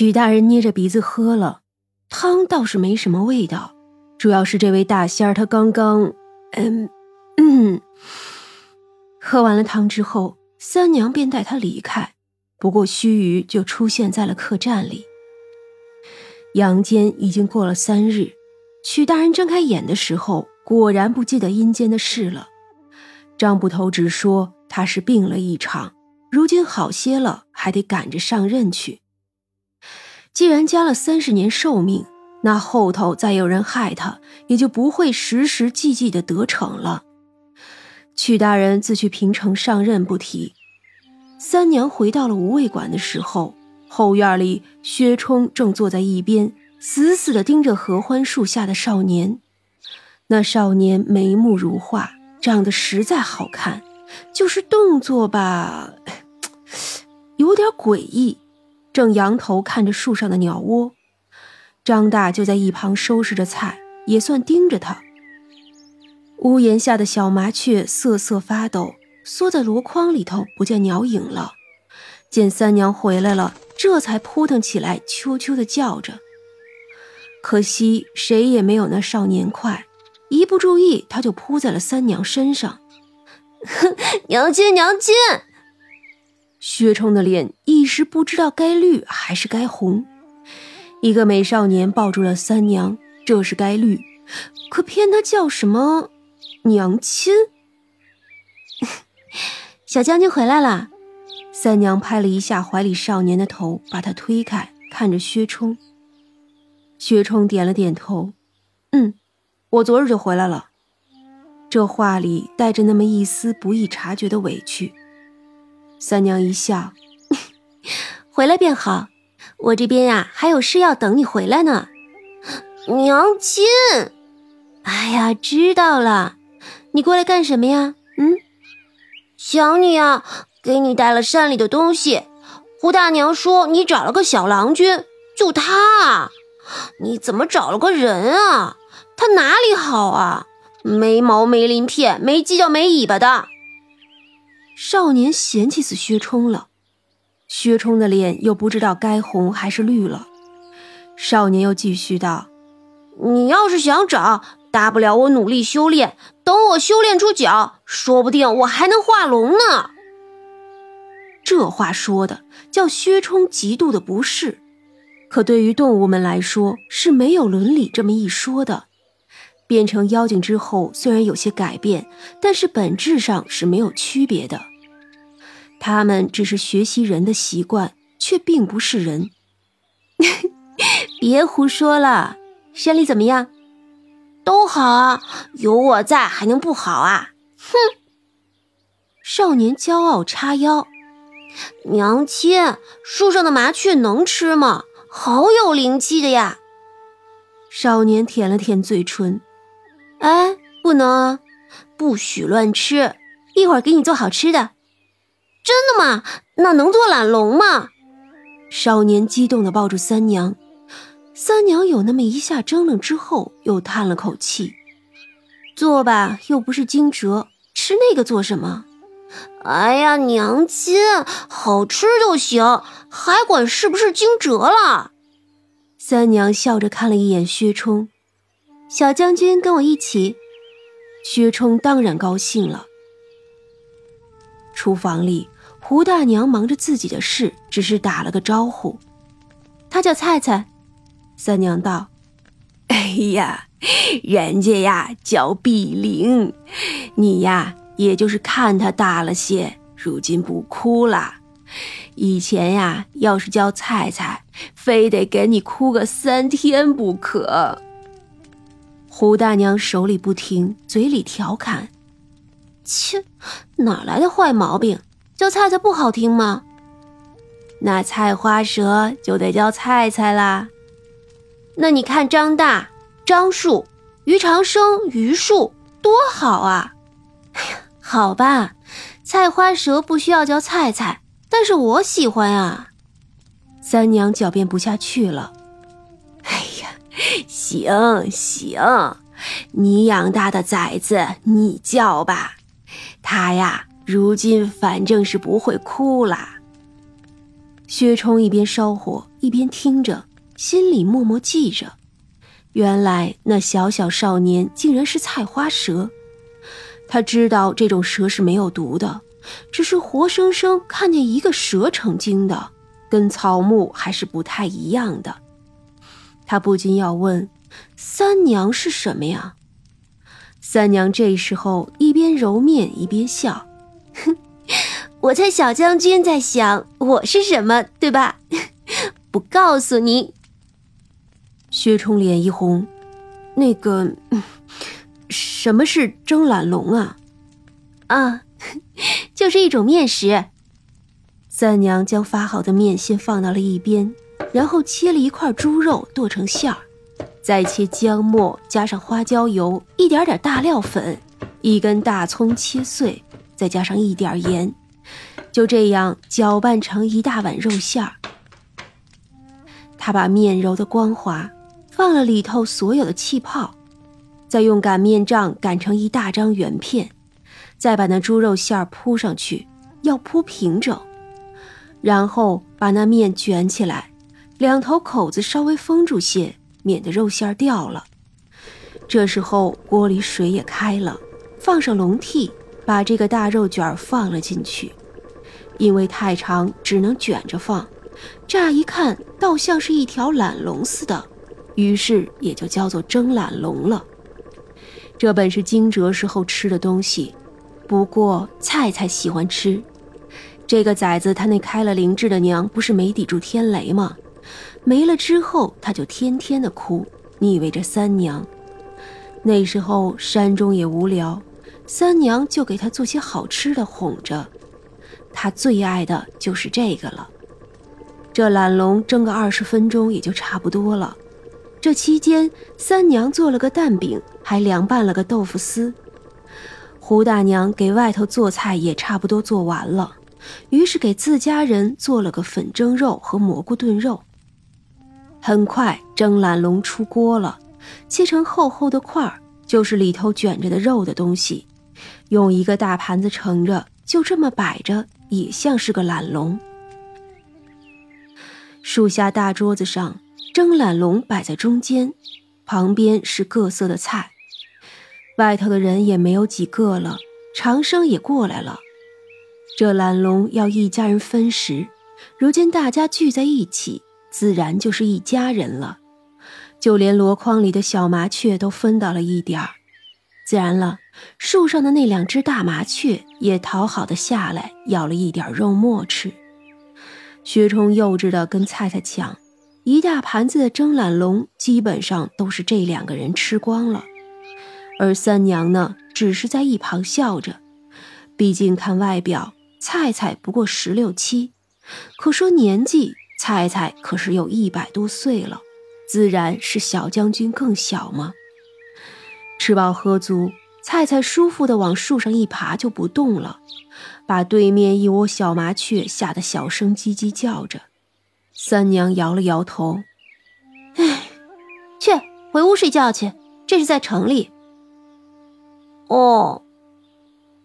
许大人捏着鼻子喝了汤，倒是没什么味道，主要是这位大仙儿他刚刚，嗯嗯，喝完了汤之后，三娘便带他离开。不过须臾就出现在了客栈里。阳间已经过了三日，许大人睁开眼的时候，果然不记得阴间的事了。张捕头只说他是病了一场，如今好些了，还得赶着上任去。既然加了三十年寿命，那后头再有人害他，也就不会时时际际的得逞了。曲大人自去平城上任不提。三娘回到了无畏馆的时候，后院里薛冲正坐在一边，死死地盯着合欢树下的少年。那少年眉目如画，长得实在好看，就是动作吧，有点诡异。正仰头看着树上的鸟窝，张大就在一旁收拾着菜，也算盯着他。屋檐下的小麻雀瑟瑟发抖，缩在箩筐里头，不见鸟影了。见三娘回来了，这才扑腾起来，啾啾的叫着。可惜谁也没有那少年快，一不注意，他就扑在了三娘身上。娘亲，娘亲！薛冲的脸一时不知道该绿还是该红。一个美少年抱住了三娘，这是该绿，可偏他叫什么娘亲？小将军回来了。三娘拍了一下怀里少年的头，把他推开，看着薛冲。薛冲点了点头，嗯，我昨日就回来了。这话里带着那么一丝不易察觉的委屈。三娘一笑，回来便好。我这边呀，还有事要等你回来呢。娘亲，哎呀，知道了。你过来干什么呀？嗯，想你啊，给你带了山里的东西。胡大娘说你找了个小郎君，就他啊。你怎么找了个人啊？他哪里好啊？没毛没鳞片，没犄角没尾巴的。少年嫌弃死薛冲了，薛冲的脸又不知道该红还是绿了。少年又继续道：“你要是想找，大不了我努力修炼，等我修炼出脚，说不定我还能化龙呢。”这话说的叫薛冲极度的不适，可对于动物们来说是没有伦理这么一说的。变成妖精之后，虽然有些改变，但是本质上是没有区别的。他们只是学习人的习惯，却并不是人。别胡说了，山里怎么样？都好啊，有我在，还能不好啊？哼！少年骄傲叉腰。娘亲，树上的麻雀能吃吗？好有灵气的呀！少年舔了舔嘴唇。哎，不能，不许乱吃，一会儿给你做好吃的。真的吗？那能做懒龙吗？少年激动地抱住三娘，三娘有那么一下怔了，之后又叹了口气：“做吧，又不是惊蛰，吃那个做什么？”哎呀，娘亲，好吃就行，还管是不是惊蛰了？三娘笑着看了一眼薛冲，小将军跟我一起。薛冲当然高兴了。厨房里，胡大娘忙着自己的事，只是打了个招呼。她叫菜菜。三娘道：“哎呀，人家呀叫碧玲，你呀也就是看她大了些，如今不哭了。以前呀，要是叫菜菜，非得给你哭个三天不可。”胡大娘手里不停，嘴里调侃。切，哪来的坏毛病？叫菜菜不好听吗？那菜花蛇就得叫菜菜啦。那你看张大、张树、于长生、于树多好啊！哎呀，好吧，菜花蛇不需要叫菜菜，但是我喜欢啊。三娘狡辩不下去了。哎呀，行行，你养大的崽子你叫吧。他呀，如今反正是不会哭了。薛冲一边烧火一边听着，心里默默记着。原来那小小少年竟然是菜花蛇。他知道这种蛇是没有毒的，只是活生生看见一个蛇成精的，跟草木还是不太一样的。他不禁要问：三娘是什么呀？三娘这时候一边揉面一边笑：“哼。”我猜小将军在想我是什么，对吧？不告诉你。薛冲脸一红，那个，什么是蒸懒龙啊？啊，就是一种面食。三娘将发好的面先放到了一边，然后切了一块猪肉剁成馅儿，再切姜末，加上花椒油，一点点大料粉，一根大葱切碎，再加上一点盐。就这样搅拌成一大碗肉馅儿，他把面揉得光滑，放了里头所有的气泡，再用擀面杖擀成一大张圆片，再把那猪肉馅儿铺上去，要铺平整，然后把那面卷起来，两头口子稍微封住些，免得肉馅掉了。这时候锅里水也开了，放上笼屉，把这个大肉卷放了进去。因为太长，只能卷着放，乍一看倒像是一条懒龙似的，于是也就叫做蒸懒龙了。这本是惊蛰时候吃的东西，不过菜菜喜欢吃。这个崽子他那开了灵智的娘不是没抵住天雷吗？没了之后他就天天的哭，腻味着三娘。那时候山中也无聊，三娘就给他做些好吃的哄着。他最爱的就是这个了。这懒龙蒸个二十分钟也就差不多了。这期间，三娘做了个蛋饼，还凉拌了个豆腐丝。胡大娘给外头做菜也差不多做完了，于是给自家人做了个粉蒸肉和蘑菇炖肉。很快，蒸懒龙出锅了，切成厚厚的块儿，就是里头卷着的肉的东西，用一个大盘子盛着，就这么摆着。也像是个懒龙。树下大桌子上，蒸懒龙摆在中间，旁边是各色的菜。外头的人也没有几个了，长生也过来了。这懒龙要一家人分食，如今大家聚在一起，自然就是一家人了。就连箩筐里的小麻雀都分到了一点儿。自然了，树上的那两只大麻雀也讨好的下来，咬了一点肉末吃。薛冲幼稚的跟菜菜抢，一大盘子的蒸懒龙，基本上都是这两个人吃光了。而三娘呢，只是在一旁笑着。毕竟看外表，菜菜不过十六七，可说年纪，菜菜可是有一百多岁了，自然是小将军更小嘛。吃饱喝足，菜菜舒服的往树上一爬就不动了，把对面一窝小麻雀吓得小声叽叽叫着。三娘摇了摇头：“哎，去回屋睡觉去，这是在城里。”哦，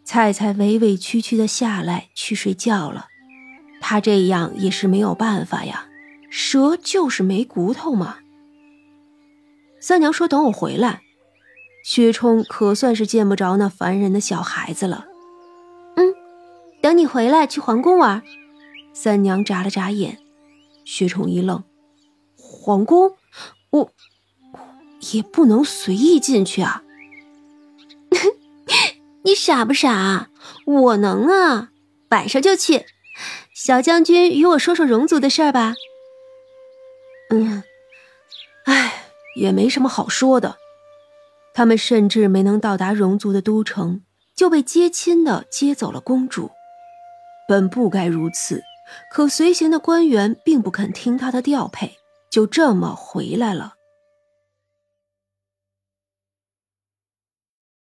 菜菜委委屈屈的下来去睡觉了。他这样也是没有办法呀，蛇就是没骨头嘛。三娘说：“等我回来。”薛冲可算是见不着那烦人的小孩子了。嗯，等你回来去皇宫玩。三娘眨了眨眼。薛冲一愣：“皇宫？我也不能随意进去啊！你傻不傻？我能啊，晚上就去。小将军与我说说戎族的事儿吧。嗯，哎，也没什么好说的。”他们甚至没能到达戎族的都城，就被接亲的接走了公主。本不该如此，可随行的官员并不肯听他的调配，就这么回来了。